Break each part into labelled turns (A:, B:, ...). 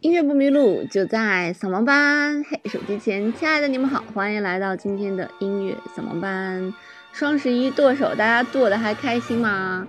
A: 音乐不迷路，就在扫盲班。嘿，手机前，亲爱的你们好，欢迎来到今天的音乐扫盲班。双十一剁手，大家剁的还开心吗？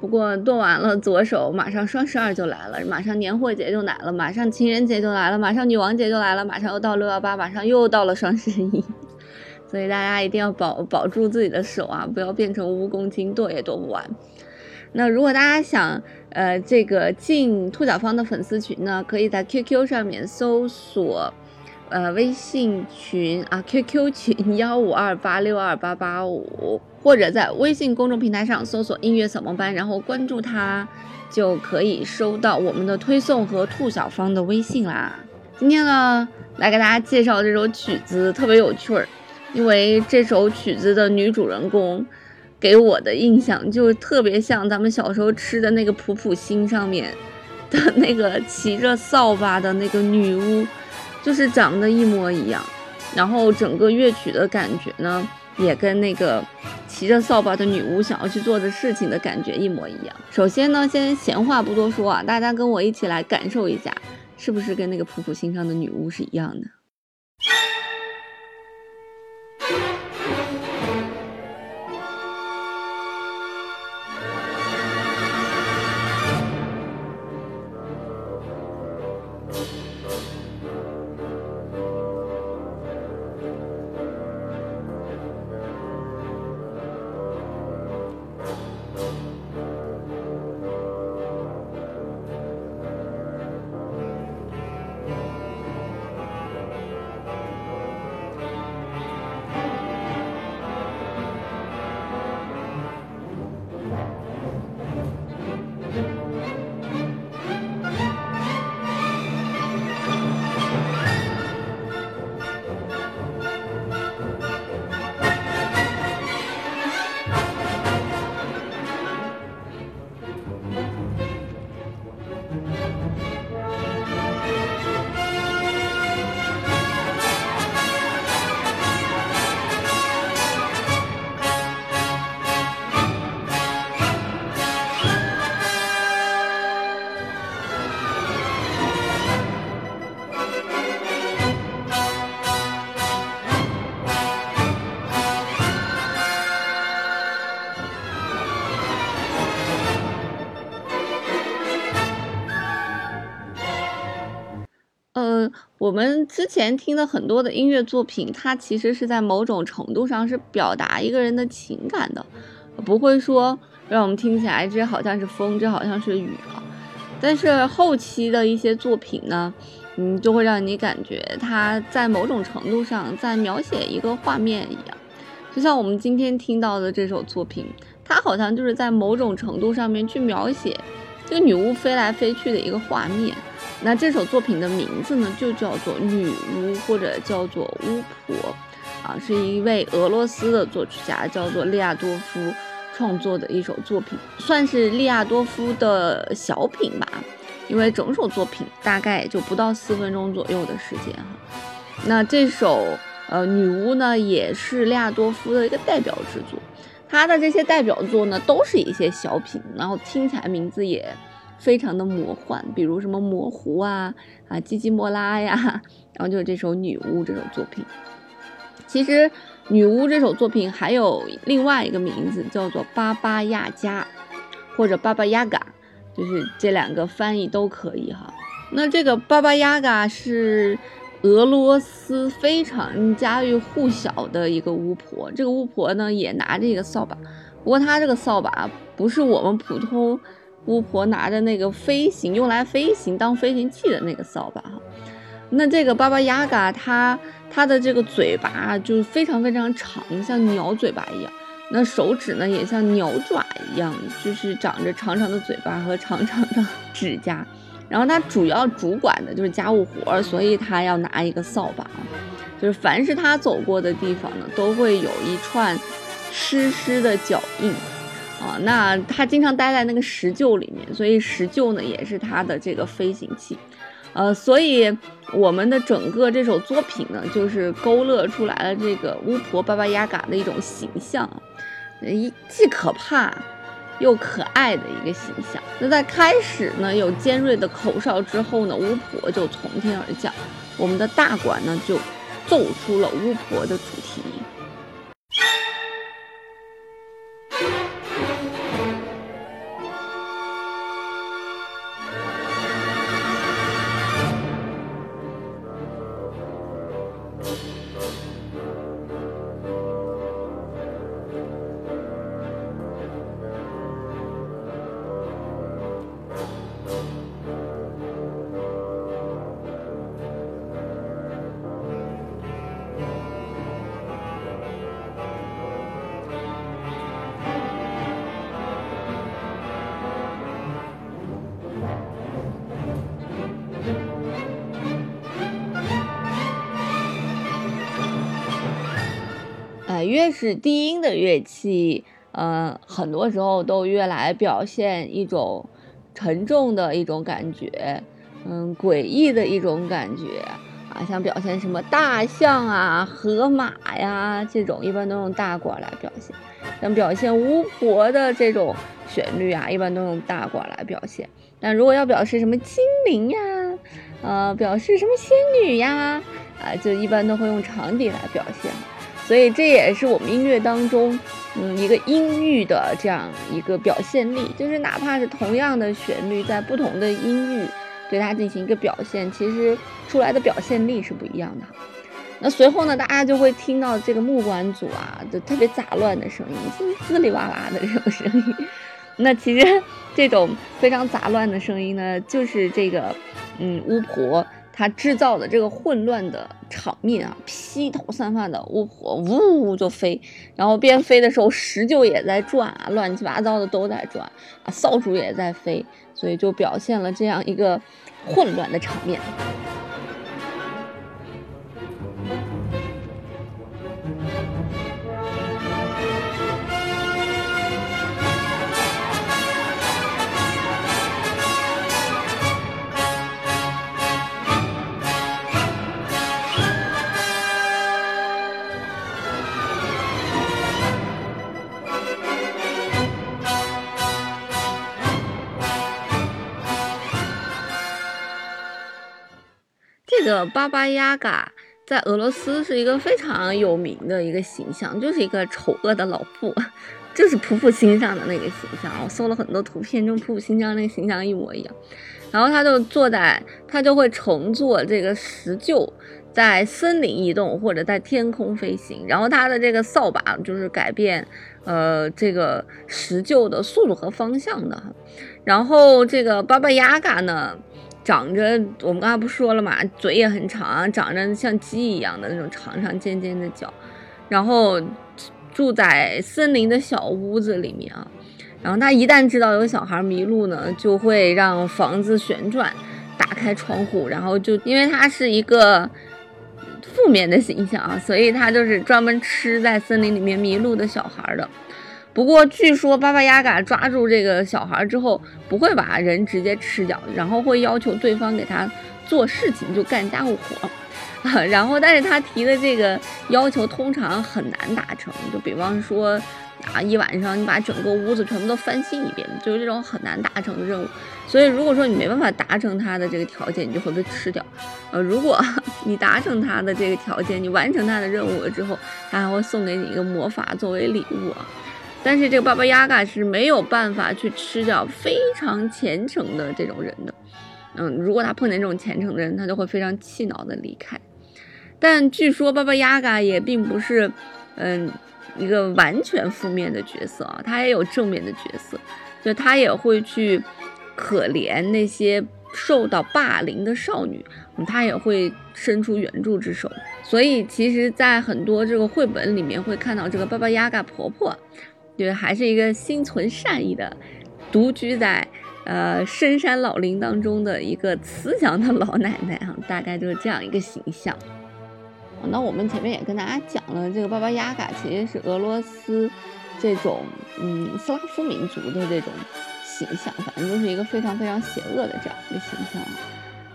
A: 不过剁完了左手，马上双十二就来了，马上年货节就来了，马上情人节就来了，马上女王节就来了，马上又到六幺八，马上又到了双十一。所以大家一定要保保住自己的手啊，不要变成蜈蚣精，剁也剁不完。那如果大家想，呃，这个进兔小芳的粉丝群呢，可以在 QQ 上面搜索，呃，微信群啊，QQ 群 幺五二八六二八八五，或者在微信公众平台上搜索音乐扫盲班，然后关注他，就可以收到我们的推送和兔小芳的微信啦。今天呢，来给大家介绍这首曲子，特别有趣儿，因为这首曲子的女主人公。给我的印象就特别像咱们小时候吃的那个普普星上面的那个骑着扫把的那个女巫，就是长得一模一样。然后整个乐曲的感觉呢，也跟那个骑着扫把的女巫想要去做的事情的感觉一模一样。首先呢，先闲话不多说啊，大家跟我一起来感受一下，是不是跟那个普普星上的女巫是一样的？我们之前听的很多的音乐作品，它其实是在某种程度上是表达一个人的情感的，不会说让我们听起来这好像是风，这好像是雨啊。但是后期的一些作品呢，嗯，就会让你感觉它在某种程度上在描写一个画面一样，就像我们今天听到的这首作品，它好像就是在某种程度上面去描写这个女巫飞来飞去的一个画面。那这首作品的名字呢，就叫做《女巫》或者叫做《巫婆》，啊，是一位俄罗斯的作曲家，叫做利亚多夫创作的一首作品，算是利亚多夫的小品吧。因为整首作品大概就不到四分钟左右的时间哈。那这首呃《女巫》呢，也是利亚多夫的一个代表之作。他的这些代表作呢，都是一些小品，然后听起来名字也。非常的魔幻，比如什么模糊啊啊，基基莫拉呀，然后就是这首《女巫》这首作品。其实《女巫》这首作品还有另外一个名字，叫做《巴巴亚加》或者《巴巴亚嘎》，就是这两个翻译都可以哈。那这个巴巴亚嘎是俄罗斯非常家喻户晓的一个巫婆，这个巫婆呢也拿着一个扫把，不过她这个扫把不是我们普通。巫婆拿着那个飞行用来飞行当飞行器的那个扫把哈，那这个巴巴雅嘎它它的这个嘴巴就是非常非常长，像鸟嘴巴一样，那手指呢也像鸟爪一样，就是长着长长的嘴巴和长长的指甲，然后它主要主管的就是家务活，所以它要拿一个扫把，就是凡是它走过的地方呢，都会有一串湿湿的脚印。啊，那他经常待在那个石臼里面，所以石臼呢也是他的这个飞行器，呃，所以我们的整个这首作品呢，就是勾勒出来了这个巫婆巴巴亚嘎的一种形象，一既可怕又可爱的一个形象。那在开始呢有尖锐的口哨之后呢，巫婆就从天而降，我们的大管呢就奏出了巫婆的主题。越是低音的乐器，呃，很多时候都越来表现一种沉重的一种感觉，嗯，诡异的一种感觉啊，像表现什么大象啊、河马呀这种，一般都用大管来表现；像表现巫婆的这种旋律啊，一般都用大管来表现。但如果要表示什么精灵呀，呃，表示什么仙女呀，啊，就一般都会用长笛来表现。所以这也是我们音乐当中，嗯，一个音域的这样一个表现力，就是哪怕是同样的旋律，在不同的音域对它进行一个表现，其实出来的表现力是不一样的。那随后呢，大家就会听到这个木管组啊，就特别杂乱的声音，滋滋里哇啦的这种声音。那其实这种非常杂乱的声音呢，就是这个，嗯，巫婆。他制造的这个混乱的场面啊，披头散发的巫婆呜就飞，然后边飞的时候石臼也在转啊，乱七八糟的都在转啊，扫帚也在飞，所以就表现了这样一个混乱的场面。巴巴亚嘎在俄罗斯是一个非常有名的一个形象，就是一个丑恶的老妇，就是普普星上的那个形象。我搜了很多图片，跟普普星上那个形象一模一样。然后他就坐在，他就会乘坐这个石臼，在森林移动或者在天空飞行。然后他的这个扫把就是改变，呃，这个石臼的速度和方向的。然后这个巴巴亚嘎呢？长着，我们刚才不说了嘛，嘴也很长，长着像鸡一样的那种长长尖尖的角，然后住在森林的小屋子里面啊。然后他一旦知道有小孩迷路呢，就会让房子旋转，打开窗户，然后就因为他是一个负面的形象啊，所以他就是专门吃在森林里面迷路的小孩的。不过，据说巴巴亚嘎抓住这个小孩之后，不会把人直接吃掉，然后会要求对方给他做事情，就干家务活。然后，但是他提的这个要求通常很难达成，就比方说，啊，一晚上你把整个屋子全部都翻新一遍，就是这种很难达成的任务。所以，如果说你没办法达成他的这个条件，你就会被吃掉。呃，如果 你达成他的这个条件，你完成他的任务了之后，他还会送给你一个魔法作为礼物啊。但是这个巴巴亚嘎是没有办法去吃掉非常虔诚的这种人的，嗯，如果他碰见这种虔诚的人，他就会非常气恼的离开。但据说巴巴亚嘎也并不是，嗯，一个完全负面的角色啊，他也有正面的角色，就他也会去可怜那些受到霸凌的少女，嗯他也会伸出援助之手。所以其实，在很多这个绘本里面会看到这个巴巴亚嘎婆婆。对，还是一个心存善意的，独居在呃深山老林当中的一个慈祥的老奶奶啊，大概就是这样一个形象。那我们前面也跟大家讲了，这个巴巴亚嘎其实是俄罗斯这种嗯斯拉夫民族的这种形象，反正就是一个非常非常邪恶的这样一个形象。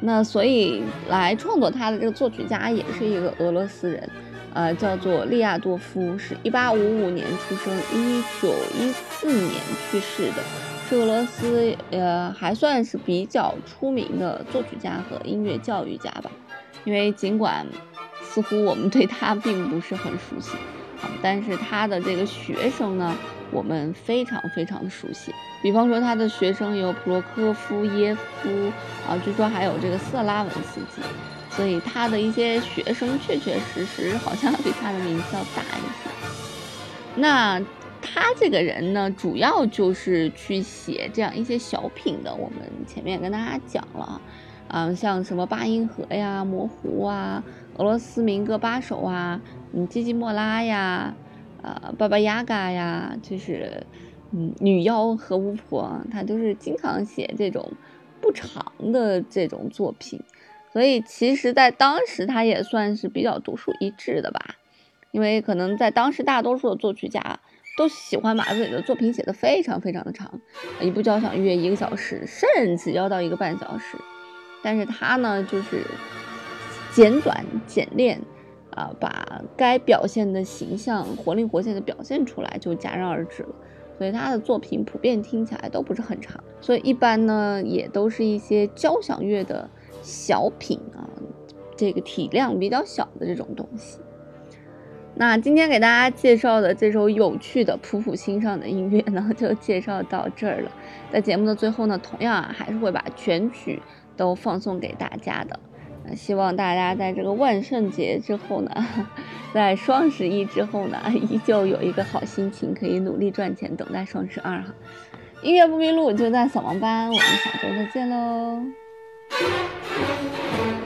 A: 那所以来创作他的这个作曲家也是一个俄罗斯人。呃，叫做利亚多夫，是一八五五年出生，一九一四年去世的，是俄罗斯呃还算是比较出名的作曲家和音乐教育家吧。因为尽管似乎我们对他并不是很熟悉，啊，但是他的这个学生呢，我们非常非常的熟悉。比方说他的学生有普罗科夫耶夫，啊，据说还有这个色拉文斯基。所以他的一些学生确确实实好像比他的名气要大一些。那他这个人呢，主要就是去写这样一些小品的。我们前面跟大家讲了，嗯，像什么八音盒呀、模糊啊、俄罗斯民歌八首啊、嗯，基基莫拉呀、呃，巴巴亚嘎呀，就是嗯，女妖和巫婆，他都是经常写这种不长的这种作品。所以，其实，在当时，他也算是比较独树一帜的吧，因为可能在当时，大多数的作曲家都喜欢把自己的作品写得非常非常的长，一部交响乐一个小时，甚至要到一个半小时，但是他呢，就是简短简练，啊，把该表现的形象活灵活现的表现出来，就戛然而止了。所以他的作品普遍听起来都不是很长，所以一般呢，也都是一些交响乐的。小品啊，这个体量比较小的这种东西。那今天给大家介绍的这首有趣的、普普心上的音乐呢，就介绍到这儿了。在节目的最后呢，同样啊，还是会把全曲都放送给大家的。那希望大家在这个万圣节之后呢，在双十一之后呢，依旧有一个好心情，可以努力赚钱，等待双十二哈。音乐不迷路，就在扫盲班。我们下周再见喽。Thank you.